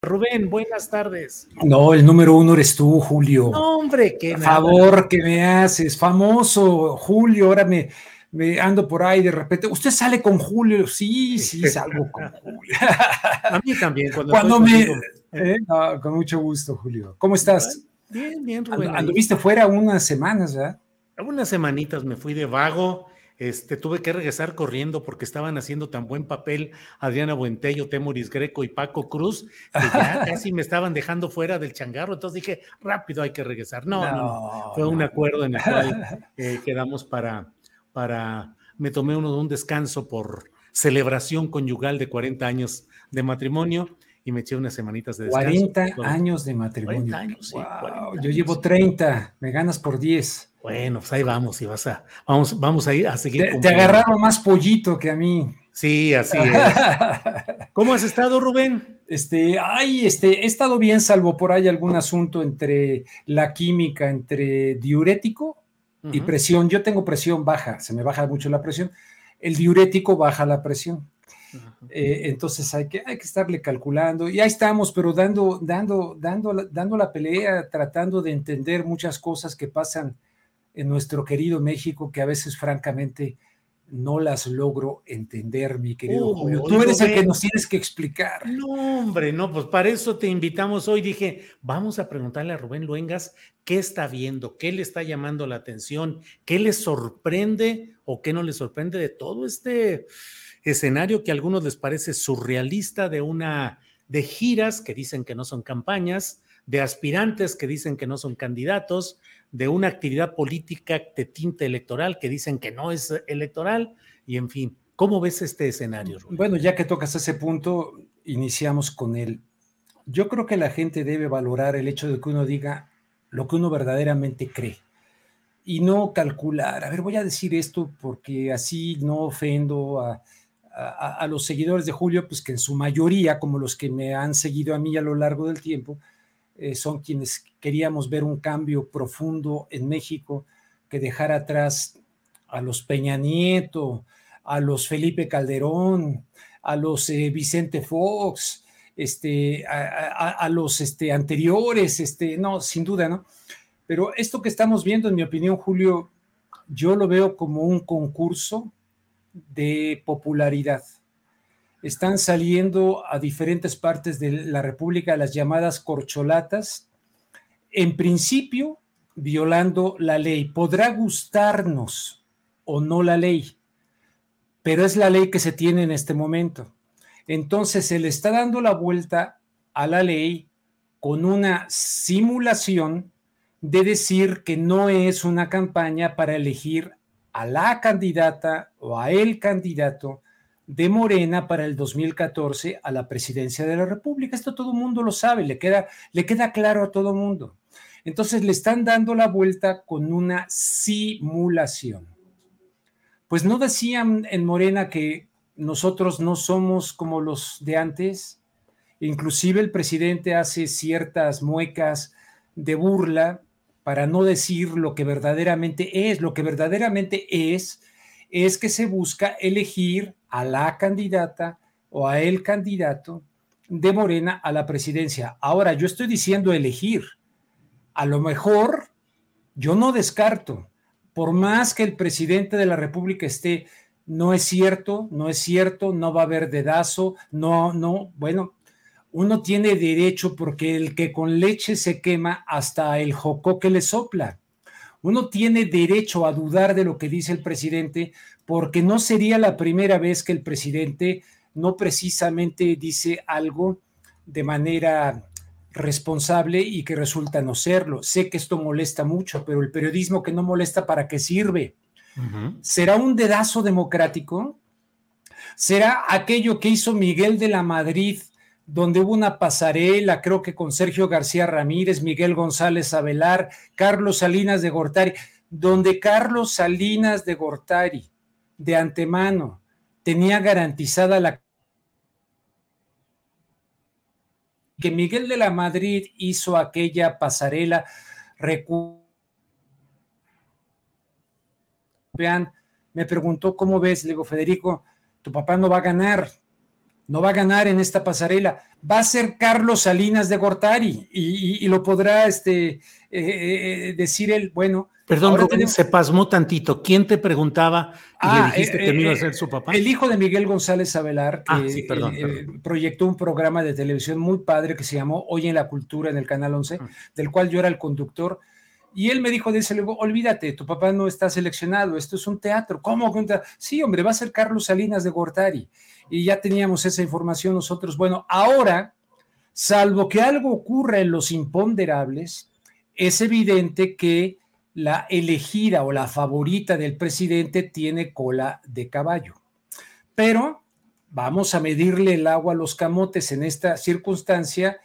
Rubén, buenas tardes. No, el número uno eres tú, Julio. No, hombre, qué Por favor, que me haces. Famoso, Julio, ahora me, me ando por ahí de repente. ¿Usted sale con Julio? Sí, sí, salgo con Julio. A mí también. Cuando, Cuando me... Eh, no, con mucho gusto, Julio. ¿Cómo estás? Bien, bien, Rubén. Anduviste fuera unas semanas, ¿verdad? Unas semanitas me fui de vago. Este, tuve que regresar corriendo porque estaban haciendo tan buen papel Adriana Buentello, Temoris Greco y Paco Cruz, que ya casi me estaban dejando fuera del changarro. Entonces dije, rápido hay que regresar. No, no, no. Fue un acuerdo en el cual eh, quedamos para, para, me tomé uno un descanso por celebración conyugal de 40 años de matrimonio y me eché unas semanitas de descanso. 40 años de matrimonio. 40 años, sí, Wow, 40 yo llevo 30, me ganas por 10. Bueno, pues ahí vamos y vas a, vamos, vamos a ir a seguir. Te, te agarraron más pollito que a mí. Sí, así es. ¿Cómo has estado, Rubén? Este, ay, este, he estado bien, salvo por ahí algún asunto entre la química, entre diurético y presión. Yo tengo presión baja, se me baja mucho la presión. El diurético baja la presión. Eh, entonces hay que, hay que estarle calculando. Y ahí estamos, pero dando, dando, dando, dando la pelea, tratando de entender muchas cosas que pasan en nuestro querido México, que a veces, francamente, no las logro entender, mi querido Julio. Tú eres el que nos tienes que explicar. No, hombre, no, pues para eso te invitamos hoy. Dije, vamos a preguntarle a Rubén Luengas qué está viendo, qué le está llamando la atención, qué le sorprende o qué no le sorprende de todo este escenario que a algunos les parece surrealista de una de giras que dicen que no son campañas, de aspirantes que dicen que no son candidatos, de una actividad política de tinte electoral que dicen que no es electoral y en fin, ¿cómo ves este escenario? Rubén? Bueno, ya que tocas ese punto, iniciamos con él. Yo creo que la gente debe valorar el hecho de que uno diga lo que uno verdaderamente cree y no calcular. A ver, voy a decir esto porque así no ofendo a- a los seguidores de Julio, pues que en su mayoría, como los que me han seguido a mí a lo largo del tiempo, eh, son quienes queríamos ver un cambio profundo en México que dejara atrás a los Peña Nieto, a los Felipe Calderón, a los eh, Vicente Fox, este, a, a- los este, anteriores, este, no, sin duda, ¿no? Pero esto que estamos viendo, en mi opinión, Julio, yo lo veo como un concurso de popularidad. Están saliendo a diferentes partes de la República las llamadas corcholatas, en principio violando la ley. Podrá gustarnos o no la ley, pero es la ley que se tiene en este momento. Entonces se le está dando la vuelta a la ley con una simulación de decir que no es una campaña para elegir a la candidata o a el candidato de Morena para el 2014 a la presidencia de la República. Esto todo el mundo lo sabe, le queda, le queda claro a todo el mundo. Entonces le están dando la vuelta con una simulación. Pues no decían en Morena que nosotros no somos como los de antes. Inclusive el presidente hace ciertas muecas de burla para no decir lo que verdaderamente es. Lo que verdaderamente es es que se busca elegir a la candidata o a el candidato de Morena a la presidencia. Ahora, yo estoy diciendo elegir. A lo mejor, yo no descarto, por más que el presidente de la República esté, no es cierto, no es cierto, no va a haber dedazo, no, no, bueno, uno tiene derecho porque el que con leche se quema hasta el jocó que le sopla. Uno tiene derecho a dudar de lo que dice el presidente porque no sería la primera vez que el presidente no precisamente dice algo de manera responsable y que resulta no serlo. Sé que esto molesta mucho, pero el periodismo que no molesta, ¿para qué sirve? ¿Será un dedazo democrático? ¿Será aquello que hizo Miguel de la Madrid, donde hubo una pasarela, creo que con Sergio García Ramírez, Miguel González Avelar, Carlos Salinas de Gortari, donde Carlos Salinas de Gortari, de antemano, tenía garantizada la que Miguel de la Madrid hizo aquella pasarela. Me preguntó, ¿cómo ves? Le digo, Federico, tu papá no va a ganar, no va a ganar en esta pasarela. Va a ser Carlos Salinas de Gortari y, lo podrá este, eh, eh, decir él, bueno, Perdón, se pasmó tantito. ¿Quién te preguntaba y le ah, dijiste que no iba a ser su papá? El hijo de Miguel González Abelar, que ah, eh, proyectó un programa de televisión muy padre que se llamó Hoy en la Cultura en el Canal 11, ah. del cual yo era el conductor. Y él me dijo, dice luego, olvídate, tu papá no está seleccionado, esto es un teatro. ¿Cómo? Sí, hombre, va a ser Carlos Salinas de Gortari. Y ya teníamos esa información nosotros. Bueno, ahora, salvo que algo ocurra en los imponderables, es evidente que la elegida o la favorita del presidente tiene cola de caballo. Pero vamos a medirle el agua a los camotes en esta circunstancia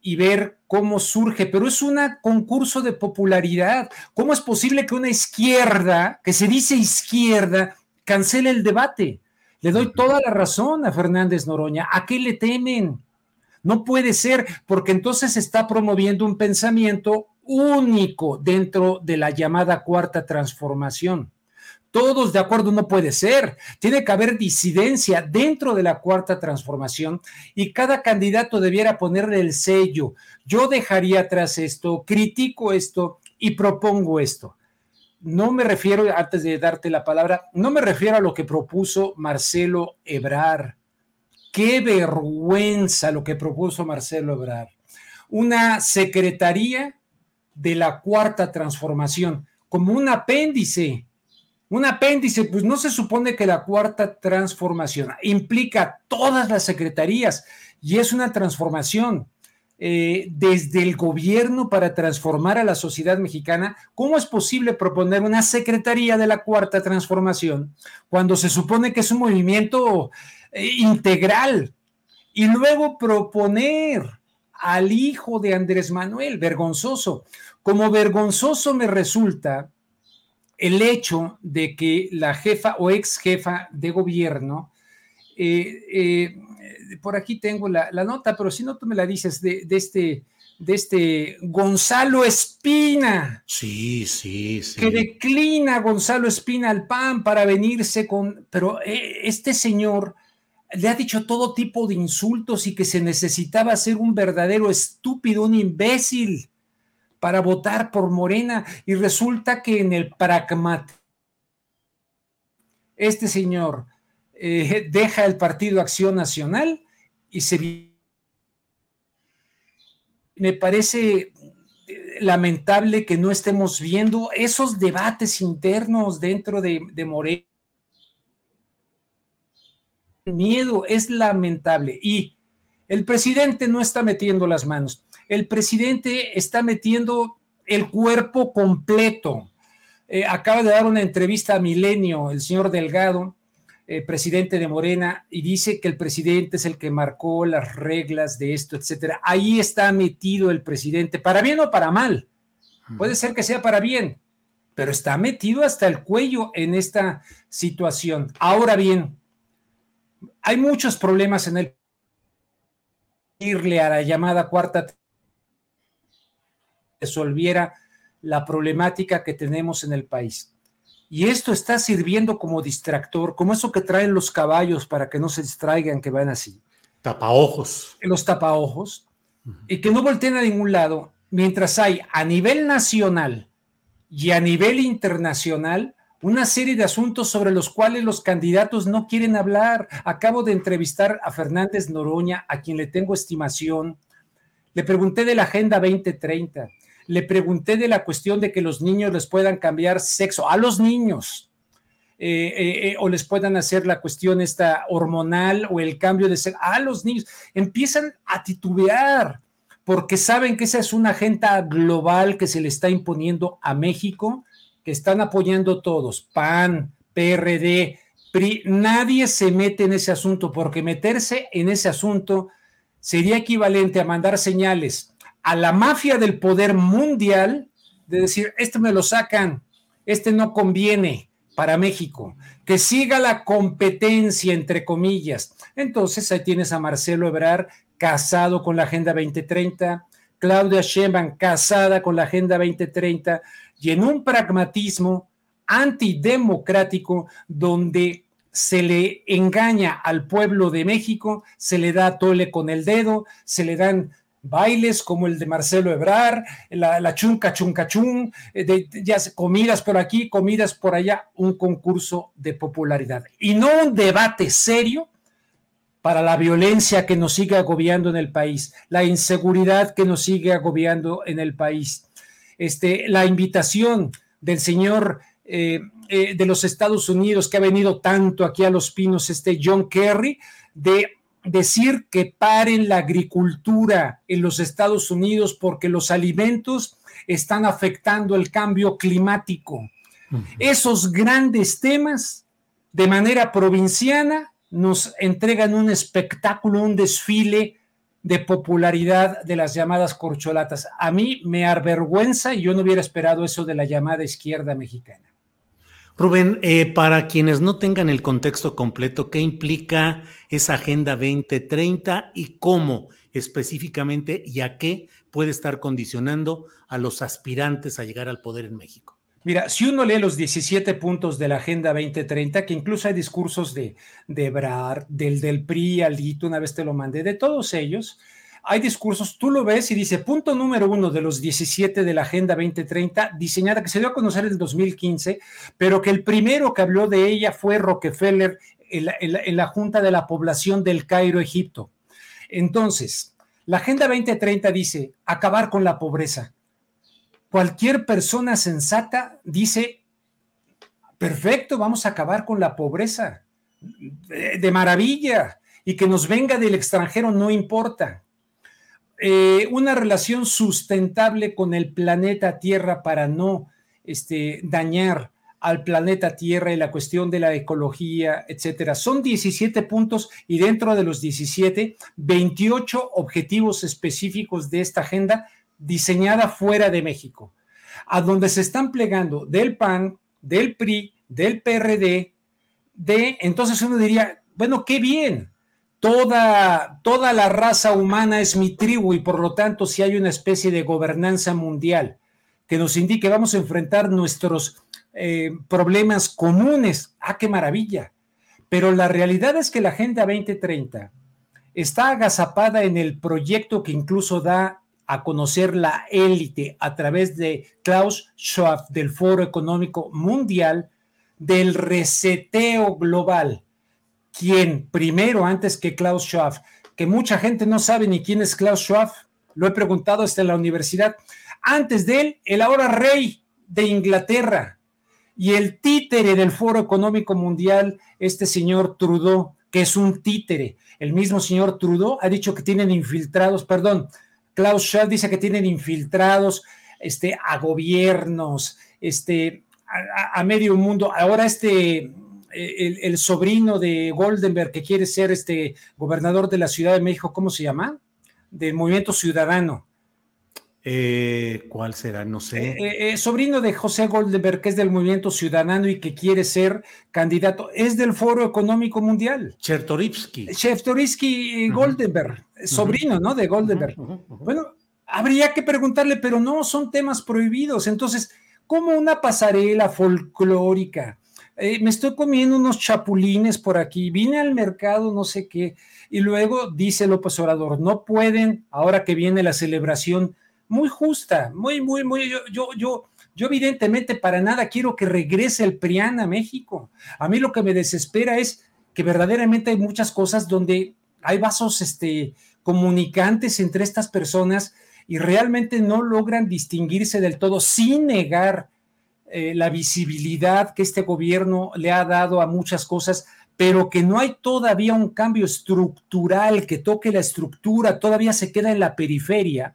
y ver cómo surge, pero es un concurso de popularidad. ¿Cómo es posible que una izquierda, que se dice izquierda, cancele el debate? Le doy toda la razón a Fernández Noroña. ¿A qué le temen? No puede ser, porque entonces está promoviendo un pensamiento único dentro de la llamada cuarta transformación. Todos de acuerdo no puede ser. Tiene que haber disidencia dentro de la cuarta transformación y cada candidato debiera ponerle el sello. Yo dejaría atrás esto, critico esto y propongo esto. No me refiero, antes de darte la palabra, no me refiero a lo que propuso Marcelo Ebrar. Qué vergüenza lo que propuso Marcelo Ebrar. Una secretaría de la cuarta transformación, como un apéndice. Un apéndice, pues no se supone que la cuarta transformación implica todas las secretarías y es una transformación eh, desde el gobierno para transformar a la sociedad mexicana. ¿Cómo es posible proponer una secretaría de la cuarta transformación cuando se supone que es un movimiento eh, integral? Y luego proponer al hijo de Andrés Manuel, vergonzoso. Como vergonzoso me resulta el hecho de que la jefa o ex jefa de gobierno, eh, por aquí tengo la, nota, pero si no tú me la dices, de, este, de este Gonzalo Espina. Sí, sí, sí. Que declina Gonzalo Espina al PAN para venirse con, pero eh, este señor le ha dicho todo tipo de insultos y que se necesitaba ser un verdadero estúpido, un imbécil para votar por Morena y resulta que en el pragmatismo este señor eh, deja el Partido Acción Nacional y se me parece lamentable que no estemos viendo esos debates internos dentro de, de Morena miedo, es lamentable. Y el presidente no está metiendo las manos, el presidente está metiendo el cuerpo completo. Eh, acaba de dar una entrevista a Milenio, el señor Delgado, eh, presidente de Morena, y dice que el presidente es el que marcó las reglas de esto, etcétera. Ahí está metido el presidente, para bien o para mal. Puede ser que sea para bien, pero está metido hasta el cuello en esta situación. Ahora bien, hay muchos problemas en el irle a la llamada cuarta resolviera la problemática que tenemos en el país. Y esto está sirviendo como distractor, como eso que traen los caballos para que no se distraigan, que van así. tapaojos. Los tapaojos, y que no volteen a ningún lado, mientras hay a nivel nacional y a nivel internacional una serie de asuntos sobre los cuales los candidatos no quieren hablar. Acabo de entrevistar a Fernández Noroña, a quien le tengo estimación. Le pregunté de la Agenda 2030, le pregunté de la cuestión de que los niños les puedan cambiar sexo, a los niños, eh, eh, eh, o les puedan hacer la cuestión esta hormonal o el cambio de sexo, a los niños. Empiezan a titubear porque saben que esa es una agenda global que se le está imponiendo a México, que están apoyando todos, PAN, PRD, PRI, nadie se mete en ese asunto, porque meterse en ese asunto sería equivalente a mandar señales a la mafia del poder mundial de decir, este me lo sacan, este no conviene para México, que siga la competencia, entre comillas. Entonces ahí tienes a Marcelo Ebrar casado con la Agenda 2030, Claudia Sheinbaum casada con la Agenda 2030 y en un pragmatismo antidemocrático donde se le engaña al pueblo de México, se le da tole con el dedo, se le dan bailes como el de Marcelo Ebrar, la, chunca chunca chun, eh, de, ya comidas por aquí, comidas por allá, un concurso de popularidad y no un debate serio para la violencia que nos sigue agobiando en el país, la inseguridad que nos sigue agobiando en el país. Este, la invitación del señor eh, eh, de los Estados Unidos que ha venido tanto aquí a Los Pinos, este John Kerry, de decir que paren la agricultura en los Estados Unidos porque los alimentos están afectando el cambio climático. Esos grandes temas, de manera provinciana, nos entregan un espectáculo, un desfile de popularidad de las llamadas corcholatas. A mí me avergüenza y yo no hubiera esperado eso de la llamada izquierda mexicana. Rubén, eh, para quienes no tengan el contexto completo, ¿qué implica esa Agenda 2030 y cómo específicamente y a qué puede estar condicionando a los aspirantes a llegar al poder en México? Mira, si uno lee los 17 puntos de la Agenda 2030, que incluso hay discursos de, de Ebrard, del, del PRI, Alito, una vez te lo mandé, de todos ellos, hay discursos, tú lo ves y dice, punto número uno de los 17 de la Agenda 2030, diseñada, que se dio a conocer en el 2015, pero que el primero que habló de ella fue Rockefeller en la Junta de la Población del Cairo, Egipto. Entonces, la Agenda 2030 dice, acabar con la pobreza cualquier persona sensata dice, perfecto, vamos a acabar con la pobreza, de, maravilla, y que nos venga del extranjero no importa. Eh, una relación sustentable con el planeta Tierra para no este, dañar al planeta Tierra y la cuestión de la ecología, etcétera. Son 17 puntos y dentro de los 17, 28 objetivos específicos de esta agenda diseñada fuera de México, a donde se están plegando del PAN, del PRI, del PRD, de, entonces uno diría, bueno, qué bien, toda, toda la raza humana es mi tribu y por lo tanto si hay una especie de gobernanza mundial que nos indique vamos a enfrentar nuestros eh, problemas comunes, ah, qué maravilla. Pero la realidad es que la Agenda 2030 está agazapada en el proyecto que incluso da a conocer la élite a través de Klaus Schwab del Foro Económico Mundial del reseteo global. Quien primero, antes que Klaus Schwab, que mucha gente no sabe ni quién es Klaus Schwab, lo he preguntado hasta la universidad. Antes de él, el ahora rey de Inglaterra y el títere del Foro Económico Mundial, este señor Trudeau, que es un títere. El mismo señor Trudeau ha dicho que tienen infiltrados, perdón, Klaus Schwab dice que tienen infiltrados este, a gobiernos, este, a, medio mundo. Ahora este, el, sobrino de Goldenberg que quiere ser este gobernador de la Ciudad de México, ¿cómo se llama? Del Movimiento Ciudadano. Eh, ¿Cuál será? No sé. Eh, eh, sobrino de José Goldenberg, que es del Movimiento Ciudadano y que quiere ser candidato, es del Foro Económico Mundial. Chertorivsky. Chertorivsky Goldenberg, sobrino, ¿no? De Goldenberg. Bueno, habría que preguntarle, pero no, son temas prohibidos. Entonces, ¿cómo una pasarela folclórica eh, me estoy comiendo unos chapulines por aquí, vine al mercado, no sé qué, y luego dice López Obrador, no pueden, ahora que viene la celebración, muy justa, muy, muy, muy, yo, yo, yo, yo evidentemente para nada quiero que regrese el PRIAN a México. A mí lo que me desespera es que verdaderamente hay muchas cosas donde hay vasos este, comunicantes entre estas personas y realmente no logran distinguirse del todo sin negar eh, la visibilidad que este gobierno le ha dado a muchas cosas, pero que no hay todavía un cambio estructural que toque la estructura, todavía se queda en la periferia,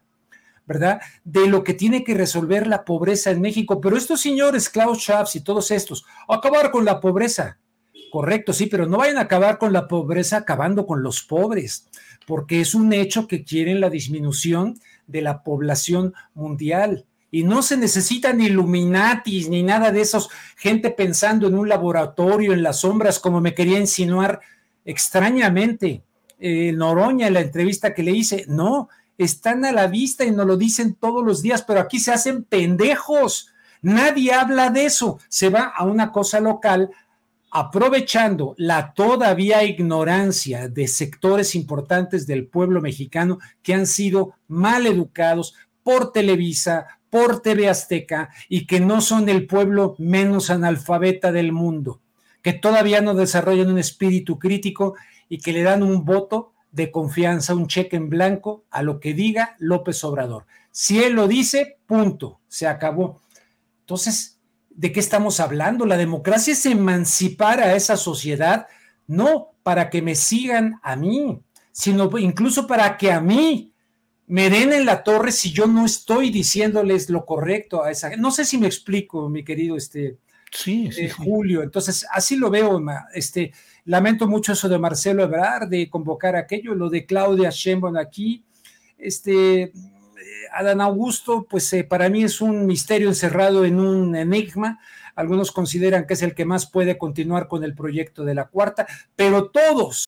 ¿verdad? De lo que tiene que resolver la pobreza en México. Pero estos señores, Klaus Schwab y todos estos, acabar con la pobreza. Correcto, sí, pero no vayan a acabar con la pobreza acabando con los pobres, porque es un hecho que quieren la disminución de la población mundial y no se necesitan Illuminatis ni nada de esos, gente pensando en un laboratorio en las sombras, como me quería insinuar extrañamente eh, Noroña en la entrevista que le hice. No, están a la vista y nos lo dicen todos los días, pero aquí se hacen pendejos. Nadie habla de eso. Se va a una cosa local aprovechando la todavía ignorancia de sectores importantes del pueblo mexicano que han sido mal educados por Televisa, por TV Azteca y que no son el pueblo menos analfabeta del mundo, que todavía no desarrollan un espíritu crítico y que le dan un voto de confianza, un cheque en blanco a lo que diga López Obrador. Si él lo dice, punto, se acabó. Entonces, ¿de qué estamos hablando? La democracia es emancipar a esa sociedad, no para que me sigan a mí, sino incluso para que a mí me den en la torre si yo no estoy diciéndoles lo correcto a esa gente. No sé si me explico, mi querido este, sí, sí, Julio. Entonces, así lo veo. Este, lamento mucho eso de Marcelo Ebrard, de convocar aquello, lo de Claudia Sheinbaum aquí. Este, eh, Adán Augusto, pues eh, para mí es un misterio encerrado en un enigma. Algunos consideran que es el que más puede continuar con el proyecto de la cuarta, pero todos,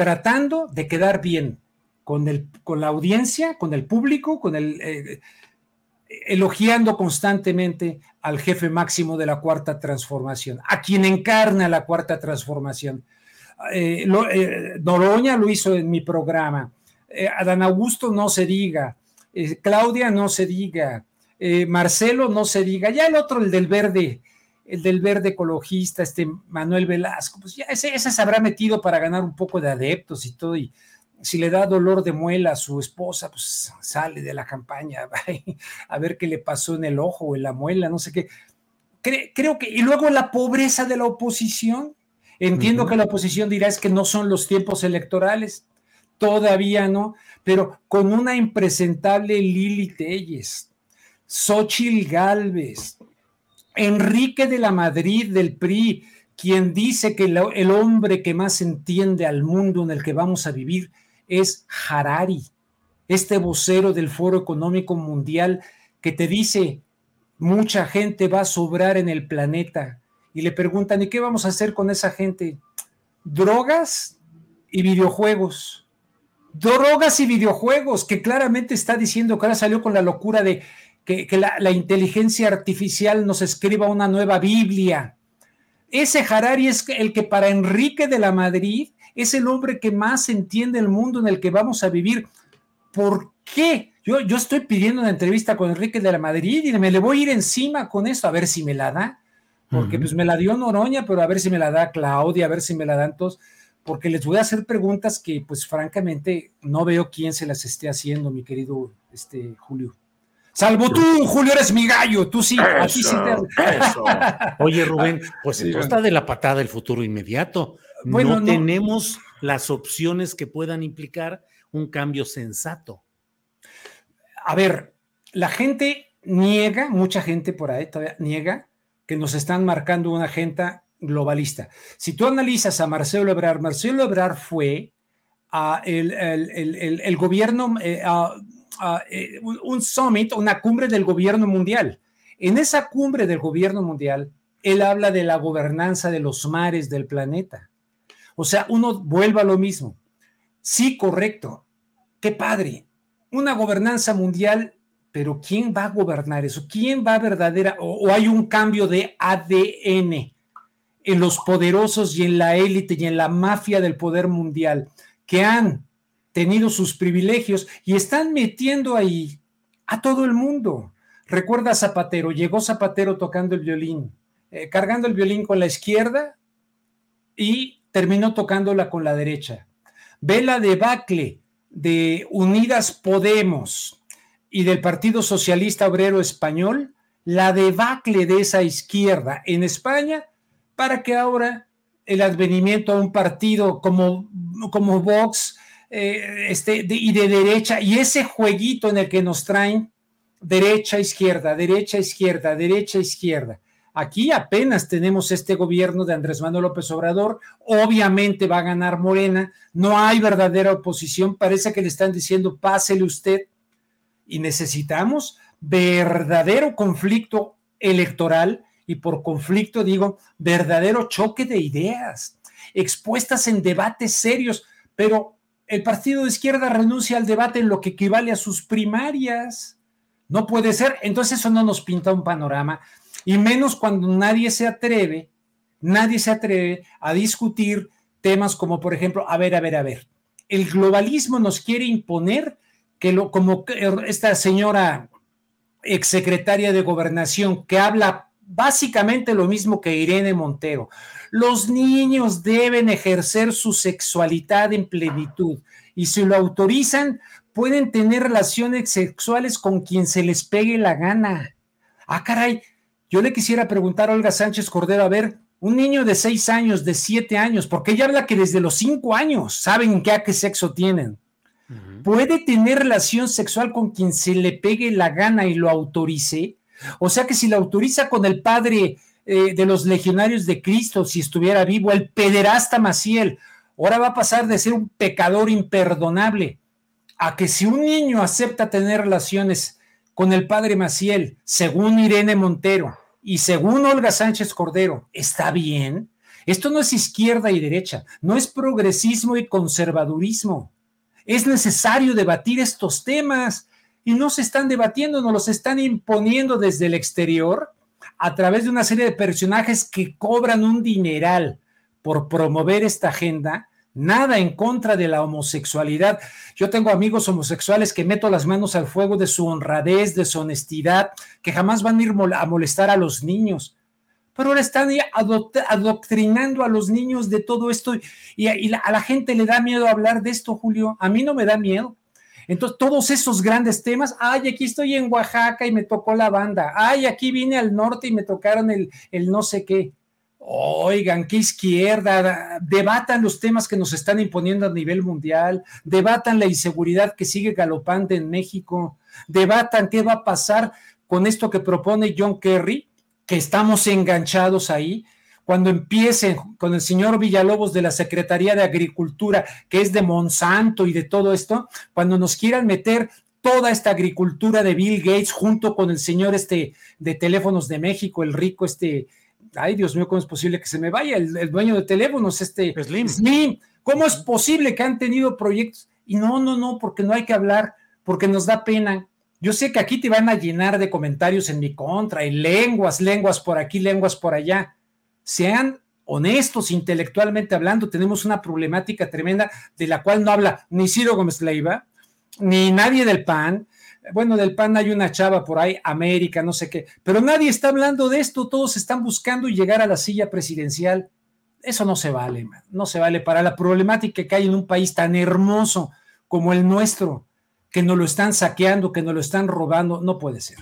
Tratando de quedar bien con, el, con la audiencia, con el público, con el. Eh, elogiando constantemente al jefe máximo de la cuarta transformación, a quien encarna la cuarta transformación. Eh, lo, eh, Noroña lo hizo en mi programa, eh, Adán Augusto no se diga, eh, Claudia no se diga, eh, Marcelo no se diga, ya el otro, el del verde, el del verde ecologista, este Manuel Velasco, pues ya ese, ese se habrá metido para ganar un poco de adeptos y todo, y si le da dolor de muela a su esposa, pues sale de la campaña a ver qué le pasó en el ojo o en la muela, no sé qué. Cre creo que, y luego la pobreza de la oposición. Entiendo uh -huh. que la oposición dirá es que no son los tiempos electorales, todavía no, pero con una impresentable Lili Telles, Xochil Gálvez, Enrique de la Madrid del PRI, quien dice que el, hombre que más entiende al mundo en el que vamos a vivir es Harari, este vocero del Foro Económico Mundial que te dice, mucha gente va a sobrar en el planeta. Y le preguntan, ¿y qué vamos a hacer con esa gente? Drogas y videojuegos. Drogas y videojuegos, que claramente está diciendo que ahora salió con la locura de que, que la, la, inteligencia artificial nos escriba una nueva Biblia. Ese Harari es el que para Enrique de la Madrid es el hombre que más entiende el mundo en el que vamos a vivir. ¿Por qué? Yo Yo, yo estoy pidiendo una entrevista con Enrique de la Madrid y me le voy a ir encima con esto, a ver si me la da, porque pues me la dio Noroña, pero a ver si me la da Claudia, a ver si me la dan todos, porque les voy a hacer preguntas que pues francamente no veo quién se las esté haciendo, mi querido este, Julio. Salvo tú, Julio, eres mi gallo, tú sí, aquí sí te... Oye, Rubén, pues entonces está de la patada el futuro inmediato. no, tenemos las opciones que puedan implicar un cambio sensato. A ver, la gente niega, mucha gente por ahí todavía niega que nos están marcando una agenda globalista. Si tú analizas a Marcelo Ebrard, Marcelo Ebrard fue a el, el, gobierno, eh, a, eh, un summit, una cumbre del gobierno mundial. En esa cumbre del gobierno mundial, él habla de la gobernanza de los mares del planeta. O sea, uno vuelve a lo mismo. Sí, correcto. Qué padre. Una gobernanza mundial, pero ¿quién va a gobernar eso? ¿Quién va a verdadera? O, o hay un cambio de ADN en los poderosos y en la élite y en la mafia del poder mundial que han tenido sus privilegios y están metiendo ahí a todo el mundo. Recuerda Zapatero, llegó Zapatero tocando el violín, eh, cargando el violín con la izquierda y terminó tocándola con la derecha. Ve la debacle de Unidas Podemos y del Partido Socialista Obrero Español, la debacle de esa izquierda en España para que ahora el advenimiento a un partido como, como Vox eh, este, y de derecha, y ese jueguito en el que nos traen derecha, izquierda, derecha, izquierda, derecha, izquierda. Aquí apenas tenemos este gobierno de Andrés Manuel López Obrador, obviamente va a ganar Morena, no hay verdadera oposición, parece que le están diciendo pásele usted y necesitamos verdadero conflicto electoral y por conflicto digo verdadero choque de ideas, expuestas en debates serios, pero el partido de izquierda renuncia al debate en lo que equivale a sus primarias. No puede ser, entonces eso no nos pinta un panorama, y menos cuando nadie se atreve, nadie se atreve a discutir temas como, por ejemplo, a ver, a ver, a ver, el globalismo nos quiere imponer que lo, como esta señora exsecretaria de gobernación que habla básicamente lo mismo que Irene Montero. Los niños deben ejercer su sexualidad en plenitud y si lo autorizan, pueden tener relaciones sexuales con quien se les pegue la gana. Ah, caray, yo le quisiera preguntar a Olga Sánchez Cordero, a ver, un niño de seis años, de siete años, porque ella habla que desde los cinco años saben qué, a qué sexo tienen. ¿Puede tener relación sexual con quien se le pegue la gana y lo autorice? O sea que si la autoriza con el padre eh, de los legionarios de Cristo, si estuviera vivo, el pederasta Maciel, ahora va a pasar de ser un pecador imperdonable a que si un niño acepta tener relaciones con el padre Maciel, según Irene Montero y según Olga Sánchez Cordero, ¿está bien? Esto no es izquierda y derecha, no es progresismo y conservadurismo. Es necesario debatir estos temas y no se están debatiendo, nos los están imponiendo desde el exterior a través de una serie de personajes que cobran un dineral por promover esta agenda, nada en contra de la homosexualidad. Yo tengo amigos homosexuales que meto las manos al fuego de su honradez, de su honestidad, que jamás van a ir a molestar a los niños. Pero ahora están adoctrinando a los niños de todo esto y, a la gente le da miedo hablar de esto, Julio. A mí no me da miedo. Entonces, todos esos grandes temas, ay, aquí estoy en Oaxaca y me tocó la banda, ay, aquí vine al norte y me tocaron el, el no sé qué. Oigan, qué izquierda, debatan los temas que nos están imponiendo a nivel mundial, debatan la inseguridad que sigue galopante en México, debatan qué va a pasar con esto que propone John Kerry, que estamos enganchados ahí, cuando empiecen con el señor Villalobos de la Secretaría de Agricultura, que es de Monsanto y de todo esto, cuando nos quieran meter toda esta agricultura de Bill Gates junto con el señor este de teléfonos de México, el rico este, ay Dios mío, ¿cómo es posible que se me vaya el, dueño de teléfonos, este Slim. Slim? ¿Cómo es posible que han tenido proyectos? Y no, no, no, porque no hay que hablar, porque nos da pena. Yo sé que aquí te van a llenar de comentarios en mi contra, y lenguas, lenguas por aquí, lenguas por allá sean honestos intelectualmente hablando, tenemos una problemática tremenda de la cual no habla ni Ciro Gómez Leiva, ni nadie del PAN, bueno, del PAN hay una chava por ahí, América, no sé qué, pero nadie está hablando de esto, todos están buscando llegar a la silla presidencial. Eso no se vale, no se vale para la problemática que hay en un país tan hermoso como el nuestro, que nos lo están saqueando, que nos lo están robando, no puede ser.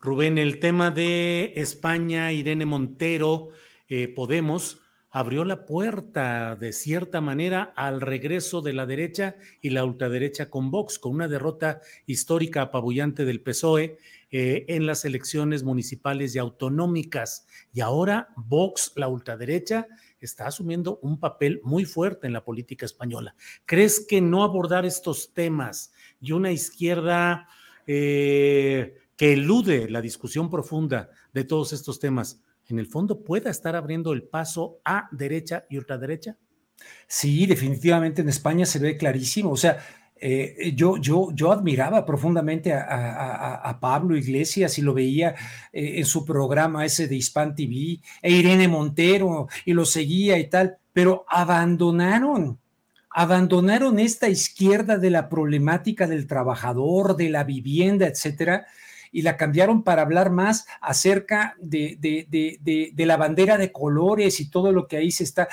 Rubén, el tema de España, Irene Montero, eh, Podemos, abrió la puerta de cierta manera al regreso de la derecha y la ultraderecha con Vox, con una derrota histórica apabullante del PSOE eh, en las elecciones municipales y autonómicas. Y ahora Vox, la ultraderecha, está asumiendo un papel muy fuerte en la política española. ¿Crees que no abordar estos temas y una izquierda eh, que elude la discusión profunda de todos estos temas, en el fondo pueda estar abriendo el paso a derecha y ultraderecha? Sí, definitivamente en España se ve clarísimo. O sea, eh, yo, yo, yo admiraba profundamente a, Pablo Iglesias y lo veía eh, en su programa ese de Hispan TV, e Irene Montero, y lo seguía y tal, pero abandonaron, abandonaron esta izquierda de la problemática del trabajador, de la vivienda, etcétera, y la cambiaron para hablar más acerca de, de, la bandera de colores y todo lo que ahí se está.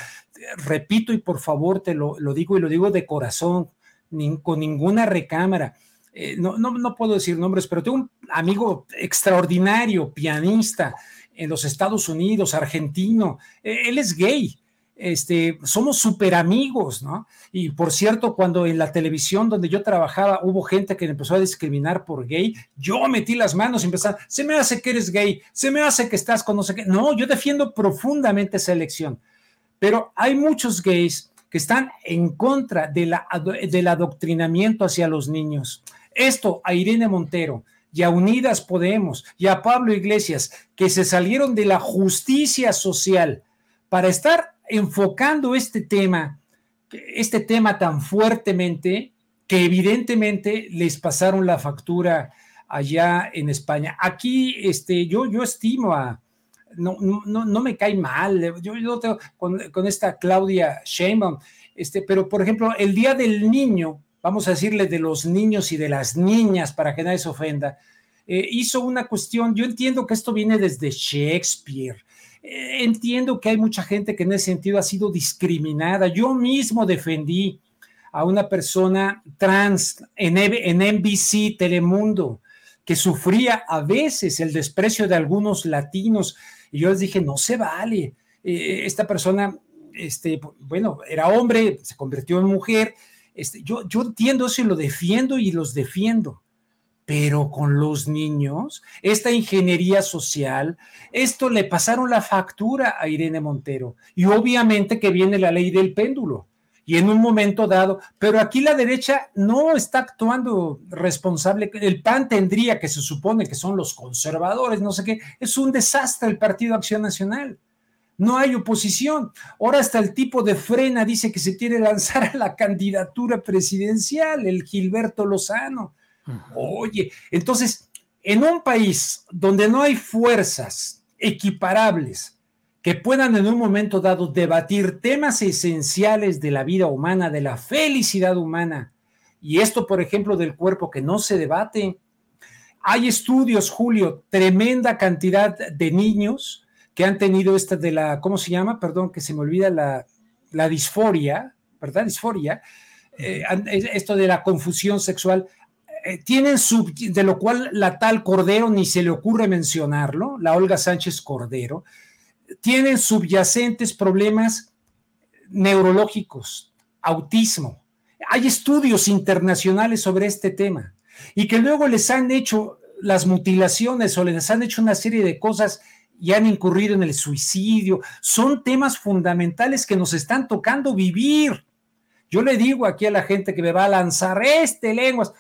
Repito y por favor te lo, digo y lo digo de corazón, con ninguna recámara. Eh, no, no, no puedo decir nombres, pero tengo un amigo extraordinario, pianista en los Estados Unidos, argentino. E, él es gay este, somos súper amigos, ¿no? Y por cierto, cuando en la televisión donde yo trabajaba hubo gente que empezó a discriminar por gay, yo metí las manos y empecé, se me hace que eres gay, se me hace que estás con no sé qué. No, yo defiendo profundamente esa elección, pero hay muchos gays que están en contra de la, del adoctrinamiento hacia los niños. Esto a Irene Montero, y a Unidas Podemos y a Pablo Iglesias, que se salieron de la justicia social para estar enfocando este tema, este tema tan fuertemente que evidentemente les pasaron la factura allá en España. Aquí, este, yo, yo estimo a, no, no, no me cae mal, yo, yo tengo con, esta Claudia Sheinbaum, este, pero por ejemplo, el Día del Niño, vamos a decirle de los niños y de las niñas para que nadie se ofenda, eh, hizo una cuestión, yo entiendo que esto viene desde Shakespeare, eh, entiendo que hay mucha gente que en ese sentido ha sido discriminada. Yo mismo defendí a una persona trans en, en NBC Telemundo que sufría a veces el desprecio de algunos latinos. Y yo les dije, no se vale. Eh, esta persona, este, bueno, era hombre, se convirtió en mujer. Este, yo, yo entiendo eso y lo defiendo y los defiendo pero con los niños, esta ingeniería social, esto le pasaron la factura a Irene Montero. Y obviamente que viene la ley del péndulo. Y en un momento dado, pero aquí la derecha no está actuando responsable. El PAN tendría que se supone que son los conservadores, no sé qué. Es un desastre el Partido Acción Nacional. No hay oposición. Ahora hasta el tipo de frena dice que se quiere lanzar a la candidatura presidencial, el Gilberto Lozano Oye, entonces, en un país donde no hay fuerzas equiparables que puedan en un momento dado debatir temas esenciales de la vida humana, de la felicidad humana, y esto, por ejemplo, del cuerpo que no se debate, hay estudios, Julio, tremenda cantidad de niños que han tenido esta de la, ¿cómo se llama? Perdón, que se me olvida la, la disforia, ¿verdad? Disforia. Eh, esto de la confusión sexual. Eh, tienen sub, de lo cual la tal Cordero ni se le ocurre mencionarlo, la Olga Sánchez Cordero, tienen subyacentes problemas neurológicos, autismo. Hay estudios internacionales sobre este tema y que luego les han hecho las mutilaciones o les han hecho una serie de cosas y han incurrido en el suicidio. Son temas fundamentales que nos están tocando vivir. Yo le digo aquí a la gente que me va a lanzar este lenguas,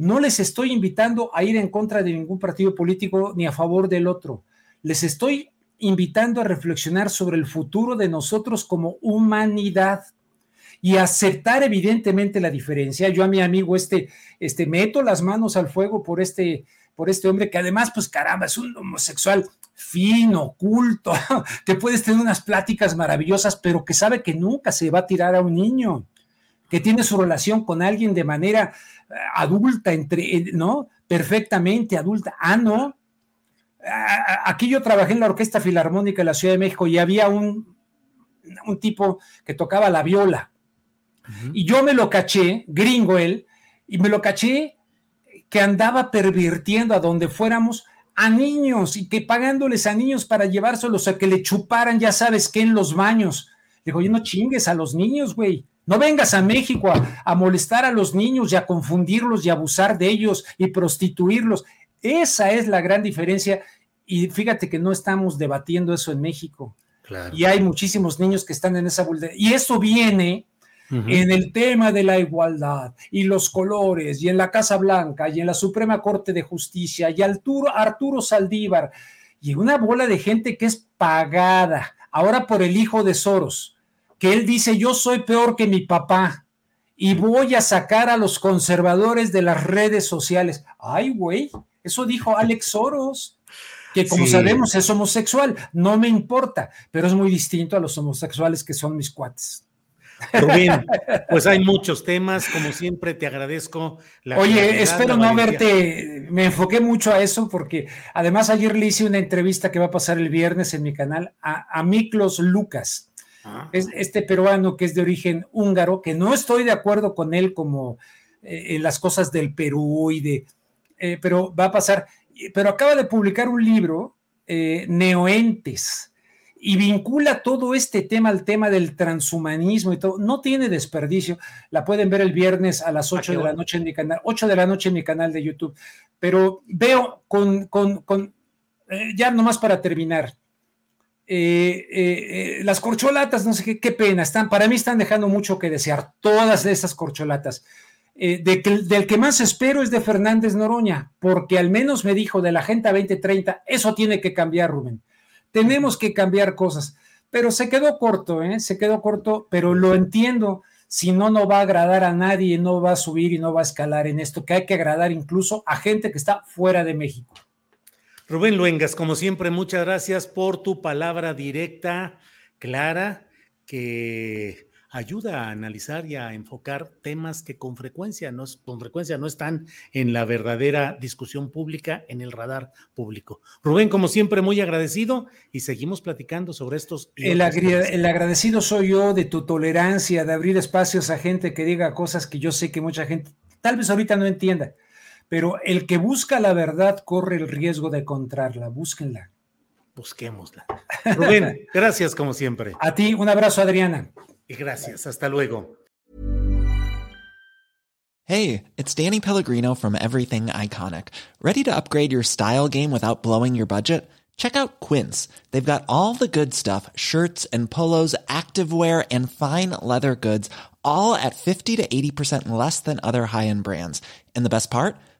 no les estoy invitando a ir en contra de ningún partido político ni a favor del otro. Les estoy invitando a reflexionar sobre el futuro de nosotros como humanidad y aceptar evidentemente la diferencia. Yo a mi amigo este, este meto las manos al fuego por este, por este hombre que además, pues caramba, es un homosexual fino, culto, que puedes tener unas pláticas maravillosas, pero que sabe que nunca se va a tirar a un niño, que tiene su relación con alguien de manera adulta, entre, ¿no? perfectamente adulta. Ah, no. Aquí yo trabajé en la Orquesta Filarmónica de la Ciudad de México y había un, un tipo que tocaba la viola. Y yo me lo caché, gringo él, y me lo caché que andaba pervirtiendo a donde fuéramos a niños y que pagándoles a niños para llevárselos a que le chuparan, ya sabes qué, en los baños. Digo, yo no chingues a los niños, güey. No vengas a México a, molestar a los niños y a confundirlos y abusar de ellos y prostituirlos. Esa es la gran diferencia. Y fíjate que no estamos debatiendo eso en México. Y hay muchísimos niños que están en esa vulnerabilidad. Y eso viene en el tema de la igualdad y los colores y en la Casa Blanca y en la Suprema Corte de Justicia y Arturo, Arturo Saldívar y una bola de gente que es pagada ahora por el hijo de Soros, que él dice yo soy peor que mi papá y voy a sacar a los conservadores de las redes sociales. Ay, güey, eso dijo Alex Soros que como sabemos es homosexual, no me importa, pero es muy distinto a los homosexuales que son mis cuates. Rubén, pues hay muchos temas, como siempre te agradezco. La Oye, espero no verte, me enfoqué mucho a eso porque además ayer le hice una entrevista que va a pasar el viernes en mi canal a, Miklos Lucas, ah. es este peruano que es de origen húngaro, que no estoy de acuerdo con él como eh, en las cosas del Perú y de, eh, pero va a pasar, pero acaba de publicar un libro, eh, Neoentes y vincula todo este tema al tema del transhumanismo y todo. No tiene desperdicio. La pueden ver el viernes a las 8 ah, de la noche en mi canal, 8 de la noche en mi canal de YouTube. Pero veo con, con, con ya nomás para terminar, eh, eh, las corcholatas, no sé qué, qué pena, están, para mí están dejando mucho que desear, todas esas corcholatas. Del que más espero es de Fernández Noroña, porque al menos me dijo de la Agenda 2030, eso tiene que cambiar, Rubén tenemos que cambiar cosas. Pero se quedó corto, ¿eh? Se quedó corto, pero lo entiendo. Si no, no va a agradar a nadie, no va a subir y no va a escalar en esto, que hay que agradar incluso a gente que está fuera de México. Rubén Luengas, como siempre, muchas gracias por tu palabra directa, clara, que ayuda a analizar y a enfocar temas que con frecuencia no, con frecuencia no están en la verdadera discusión pública, en el radar público. Rubén, como siempre, muy agradecido y seguimos platicando sobre estos. El, el, agradecido soy yo de tu tolerancia, de abrir espacios a gente que diga cosas que yo sé que mucha gente tal vez ahorita no entienda, pero el que busca la verdad corre el riesgo de encontrarla. Búsquenla. Busquémosla. Rubén, gracias como siempre. A ti, un abrazo, Adriana. Y gracias. Hasta luego. Hey, it's Danny Pellegrino from Everything Iconic. Ready to upgrade your style game without blowing your budget? Check out Quince. They've got all the good stuff shirts and polos, activewear, and fine leather goods, all at 50 to 80% less than other high end brands. And the best part?